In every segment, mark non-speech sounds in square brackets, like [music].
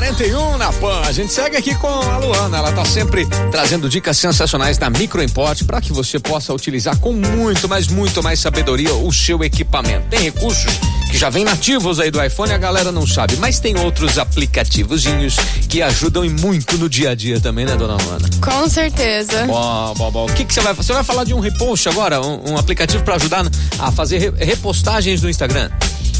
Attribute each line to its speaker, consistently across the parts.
Speaker 1: 41 na PAN. A gente segue aqui com a Luana. Ela tá sempre trazendo dicas sensacionais da Microimport para que você possa utilizar com muito, mas muito mais sabedoria o seu equipamento. Tem recursos que já vêm nativos aí do iPhone, a galera não sabe, mas tem outros aplicativozinhos que ajudam e muito no dia a dia também, né, dona Luana?
Speaker 2: Com certeza.
Speaker 1: Bom, bom, bom. O que que você vai Você vai falar de um repost agora, um, um aplicativo para ajudar a fazer re- repostagens no Instagram?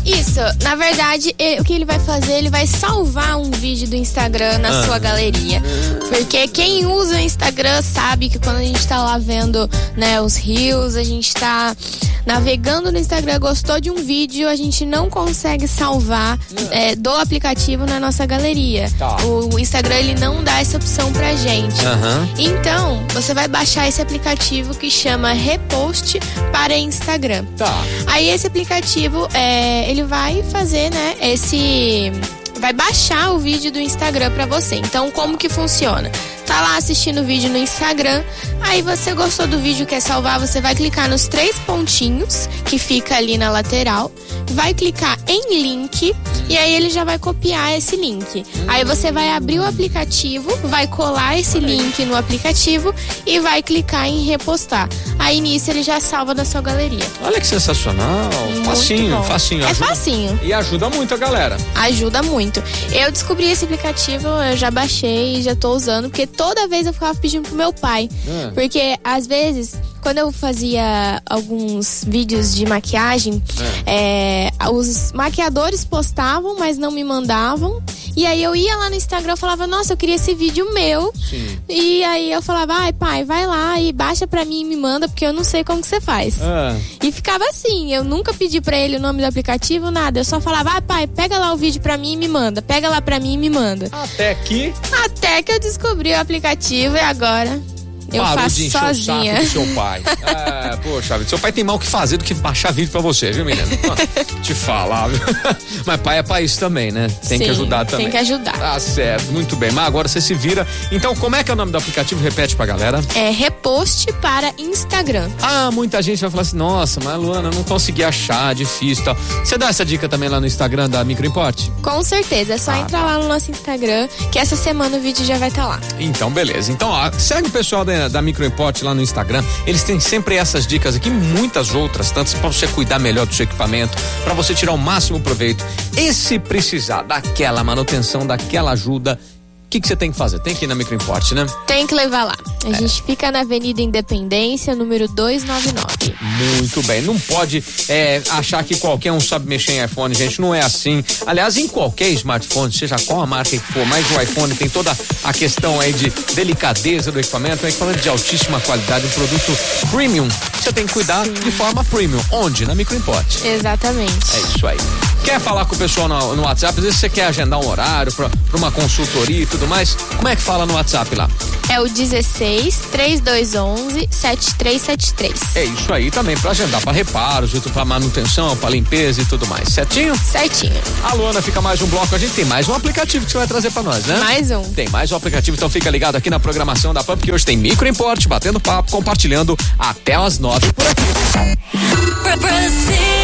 Speaker 2: Isso, na verdade, e- o que ele vai fazer, ele vai salvar um vídeo do Instagram na
Speaker 1: Ah.
Speaker 2: sua galeria. Porque quem usa o Instagram sabe que quando a gente tá lá vendo, né, os reels, a gente tá navegando no Instagram, gostou de um vídeo, a gente não consegue salvar é, do aplicativo na nossa galeria.
Speaker 1: Tá.
Speaker 2: O, o Instagram, ele não dá essa opção pra gente.
Speaker 1: Aham.
Speaker 2: Então, você vai baixar esse aplicativo que chama Repost para Instagram.
Speaker 1: Tá.
Speaker 2: Aí esse aplicativo, é, ele vai fazer, né, esse vai baixar o vídeo do Instagram pra você. Então, como que funciona? Tá lá assistindo o vídeo no Instagram, aí você gostou do vídeo quer salvar, você vai clicar nos três pontinhos que fica ali na lateral, vai clicar em link e aí ele já vai copiar esse link. Aí você vai abrir o aplicativo, vai colar esse link no aplicativo e vai clicar em repostar. Aí nisso ele já salva da sua galeria.
Speaker 1: Olha que sensacional.
Speaker 2: Muito
Speaker 1: facinho,
Speaker 2: bom.
Speaker 1: facinho.
Speaker 2: É
Speaker 1: ajuda-
Speaker 2: facinho.
Speaker 1: E ajuda muito a galera.
Speaker 2: Ajuda muito. Eu descobri esse aplicativo, eu já baixei e já tô usando, porque toda vez eu ficava pedindo pro meu pai.
Speaker 1: Hum.
Speaker 2: Porque às vezes, quando eu fazia alguns vídeos de maquiagem, é, os maquiadores postavam, mas não me mandavam. E aí eu ia lá no Instagram e falava, nossa, eu queria esse vídeo meu.
Speaker 1: Sim.
Speaker 2: E aí eu falava, ai pai, vai lá e baixa pra mim e me manda, porque eu não sei como que você faz.
Speaker 1: Ah,
Speaker 2: E ficava assim, eu nunca pedi pra ele o nome do aplicativo, nada. Eu só falava, ah, pai, pega lá o vídeo pra mim e me manda. Pega lá pra mim e me manda.
Speaker 1: até aqui
Speaker 2: Até que eu descobri o aplicativo e agora eu
Speaker 1: parou
Speaker 2: faço
Speaker 1: de encher
Speaker 2: sozinha.
Speaker 1: o saco do seu pai. É, poxa, vida, seu pai tem mal o que fazer do que baixar vídeo pra você, viu, menina? Te falar, viu? [laughs] Mas pai é país também, né? Tem que
Speaker 2: Sim,
Speaker 1: ajudar também.
Speaker 2: tem que ajudar.
Speaker 1: Tá certo, muito bem. Mas agora você se vira. Então, como é que é o nome do aplicativo? Repete pra galera.
Speaker 2: É repost para Instagram.
Speaker 1: Ah, muita gente vai falar assim, nossa, mas Luana, eu não consegui achar, difícil e tal. Você dá essa dica também lá no Instagram da Microimport?
Speaker 2: Com certeza, é só
Speaker 1: Ah,
Speaker 2: entrar
Speaker 1: tá.
Speaker 2: lá no nosso Instagram, que essa semana o vídeo já vai estar lá.
Speaker 1: Então, beleza. Então, ó, segue o pessoal da, da Microimport lá no Instagram. Eles têm sempre essas dicas aqui, muitas outras, tantas pra você cuidar melhor do seu equipamento, pra você tirar o máximo proveito. E se precisar daquela manutenção, daquela ajuda, que que você tem que fazer? Tem que ir na Microimport, né?
Speaker 2: Tem que levar lá.
Speaker 1: É.
Speaker 2: A gente fica na Avenida Independência, número 299.
Speaker 1: Muito bem. Não pode é, achar que qualquer um sabe mexer em iPhone, gente. Não é assim. Aliás, em qualquer smartphone, seja qual a marca que for, mas o iPhone tem toda a questão aí de delicadeza do equipamento, um equipamento de altíssima qualidade, um produto premium. Você tem que cuidar de forma premium. Onde? Na Microimport.
Speaker 2: Exatamente.
Speaker 1: É isso aí. Quer falar com o pessoal no, no WhatsApp? Às vezes você quer agendar um horário pra uma consultoria e tudo mais. Como é que fala no WhatsApp lá?
Speaker 2: É o 16 3211 7373.
Speaker 1: É isso aí também pra agendar pra reparos, pra manutenção, pra limpeza e tudo mais. Certinho?
Speaker 2: Certinho.
Speaker 1: A Luana fica mais um bloco. A gente tem mais um aplicativo que você vai trazer pra nós, né?
Speaker 2: Mais um.
Speaker 1: Tem mais um aplicativo, então fica ligado aqui na programação da PAM, que hoje tem microimporte, batendo papo, compartilhando até as nove por aqui.
Speaker 3: Brazil's